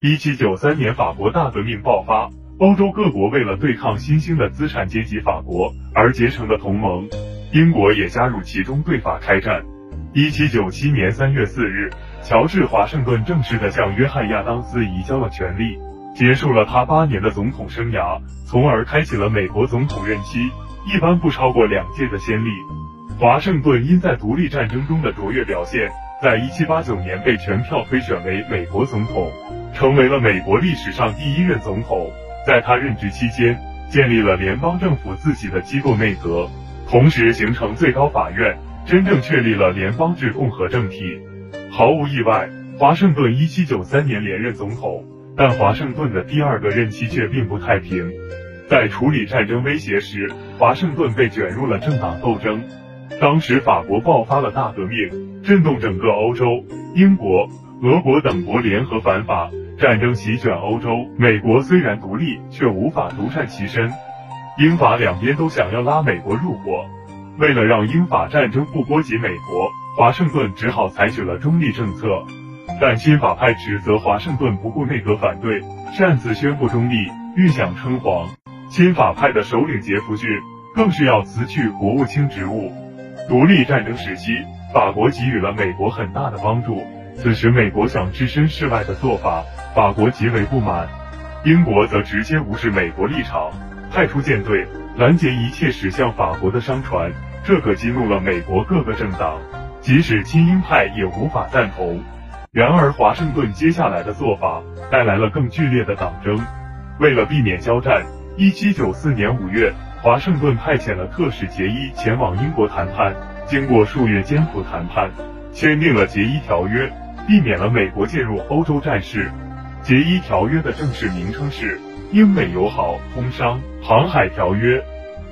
一七九三年，法国大革命爆发，欧洲各国为了对抗新兴的资产阶级法国而结成的同盟，英国也加入其中，对法开战。一七九七年三月四日，乔治华盛顿正式的向约翰亚当斯移交了权力，结束了他八年的总统生涯，从而开启了美国总统任期一般不超过两届的先例。华盛顿因在独立战争中的卓越表现。在一七八九年被全票推选为美国总统，成为了美国历史上第一任总统。在他任职期间，建立了联邦政府自己的机构内阁，同时形成最高法院，真正确立了联邦制共和政体。毫无意外，华盛顿一七九三年连任总统，但华盛顿的第二个任期却并不太平。在处理战争威胁时，华盛顿被卷入了政党斗争。当时法国爆发了大革命，震动整个欧洲。英国、俄国等国联合反法，战争席卷欧洲。美国虽然独立，却无法独善其身。英法两边都想要拉美国入伙。为了让英法战争不波及美国，华盛顿只好采取了中立政策。但亲法派指责华盛顿不顾内阁反对，擅自宣布中立，欲想称皇。亲法派的首领杰弗逊更是要辞去国务卿职务。独立战争时期，法国给予了美国很大的帮助。此时，美国想置身事外的做法，法国极为不满。英国则直接无视美国立场，派出舰队拦截一切驶向法国的商船，这可激怒了美国各个政党，即使亲英派也无法赞同。然而，华盛顿接下来的做法带来了更剧烈的党争。为了避免交战，一七九四年五月。华盛顿派遣了特使杰伊前往英国谈判，经过数月艰苦谈判，签订了杰伊条约，避免了美国介入欧洲战事。杰伊条约的正式名称是英美友好通商航海条约。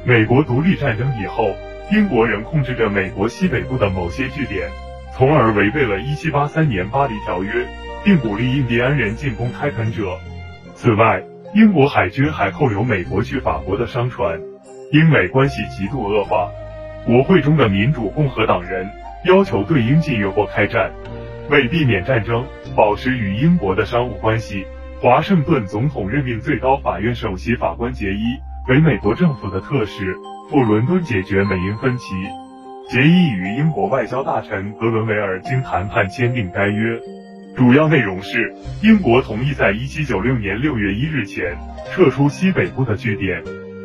美国独立战争以后，英国人控制着美国西北部的某些据点，从而违背了1783年巴黎条约，并鼓励印第安人进攻开垦者。此外，英国海军还扣留美国去法国的商船。英美关系极度恶化，国会中的民主共和党人要求对英禁运或开战。为避免战争，保持与英国的商务关系，华盛顿总统任命最高法院首席法官杰伊为美国政府的特使，赴伦敦解决美英分歧。杰伊与英国外交大臣格伦维尔经谈判签订该约，主要内容是英国同意在1796年6月1日前撤出西北部的据点。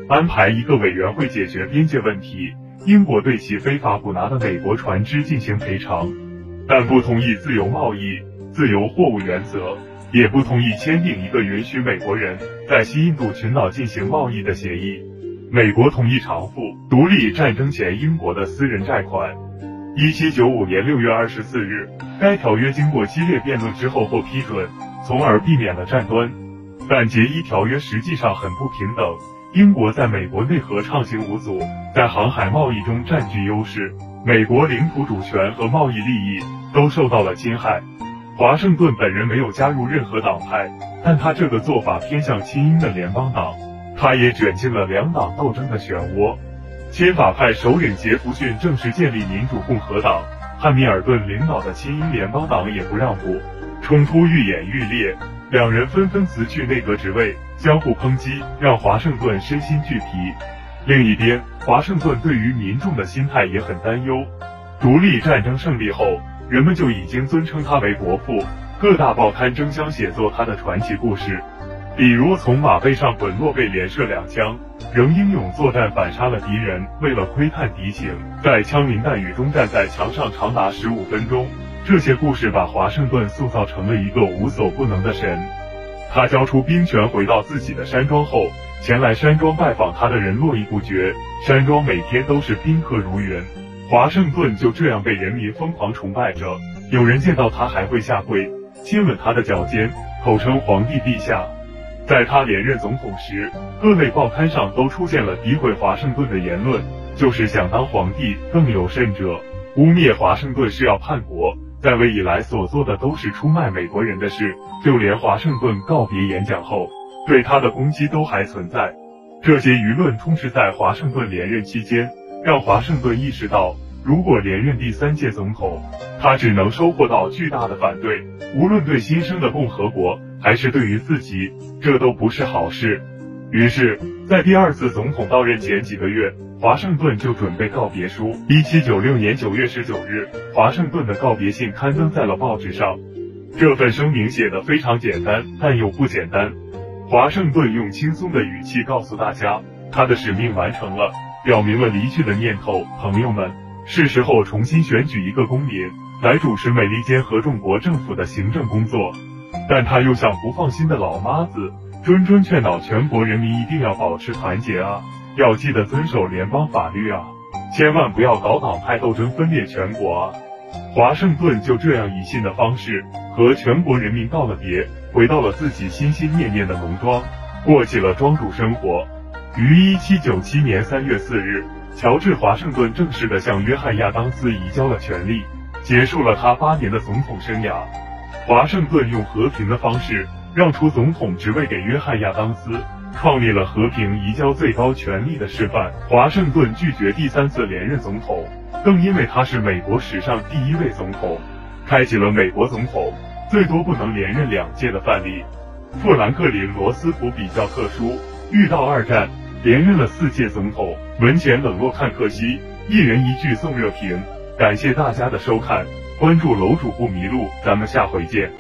安排一个委员会解决边界问题。英国对其非法捕拿的美国船只进行赔偿，但不同意自由贸易、自由货物原则，也不同意签订一个允许美国人在西印度群岛进行贸易的协议。美国同意偿付独立战争前英国的私人债款。一七九五年六月二十四日，该条约经过激烈辩论之后获批准，从而避免了战端。但杰伊条约实际上很不平等。英国在美国内河畅行无阻，在航海贸易中占据优势，美国领土主权和贸易利益都受到了侵害。华盛顿本人没有加入任何党派，但他这个做法偏向亲英的联邦党，他也卷进了两党斗争的漩涡。亲法派首领杰弗逊正式建立民主共和党，汉密尔顿领导的亲英联邦党也不让步，冲突愈演愈烈。两人纷纷辞去内阁职位，相互抨击，让华盛顿身心俱疲。另一边，华盛顿对于民众的心态也很担忧。独立战争胜利后，人们就已经尊称他为国父，各大报刊争相写作他的传奇故事，比如从马背上滚落被连射两枪，仍英勇作战反杀了敌人；为了窥探敌情，在枪林弹雨中站在墙上长达十五分钟。这些故事把华盛顿塑造成了一个无所不能的神。他交出兵权，回到自己的山庄后，前来山庄拜访他的人络绎不绝，山庄每天都是宾客如云。华盛顿就这样被人民疯狂崇拜着，有人见到他还会下跪亲吻他的脚尖，口称皇帝陛下。在他连任总统时，各类报刊上都出现了诋毁华盛顿的言论，就是想当皇帝。更有甚者，污蔑华盛顿是要叛国。在位以来所做的都是出卖美国人的事，就连华盛顿告别演讲后对他的攻击都还存在。这些舆论充斥在华盛顿连任期间，让华盛顿意识到如果连任第三届总统，他只能收获到巨大的反对，无论对新生的共和国，还是对于自己，这都不是好事。于是，在第二次总统到任前几个月，华盛顿就准备告别书。一七九六年九月十九日，华盛顿的告别信刊登在了报纸上。这份声明写的非常简单，但又不简单。华盛顿用轻松的语气告诉大家，他的使命完成了，表明了离去的念头。朋友们，是时候重新选举一个公民来主持美利坚合众国政府的行政工作。但他又像不放心的老妈子。谆谆劝导全国人民一定要保持团结啊，要记得遵守联邦法律啊，千万不要搞党派斗争分裂全国啊！华盛顿就这样以信的方式和全国人民道了别，回到了自己心心念念的农庄，过起了庄主生活。于一七九七年三月四日，乔治华盛顿正式的向约翰亚当斯移交了权力，结束了他八年的总统生涯。华盛顿用和平的方式。让出总统职位给约翰亚当斯，创立了和平移交最高权力的示范。华盛顿拒绝第三次连任总统，更因为他是美国史上第一位总统，开启了美国总统最多不能连任两届的范例。富兰克林·罗斯福比较特殊，遇到二战连任了四届总统。门前冷落看客西，一人一句送热评。感谢大家的收看，关注楼主不迷路，咱们下回见。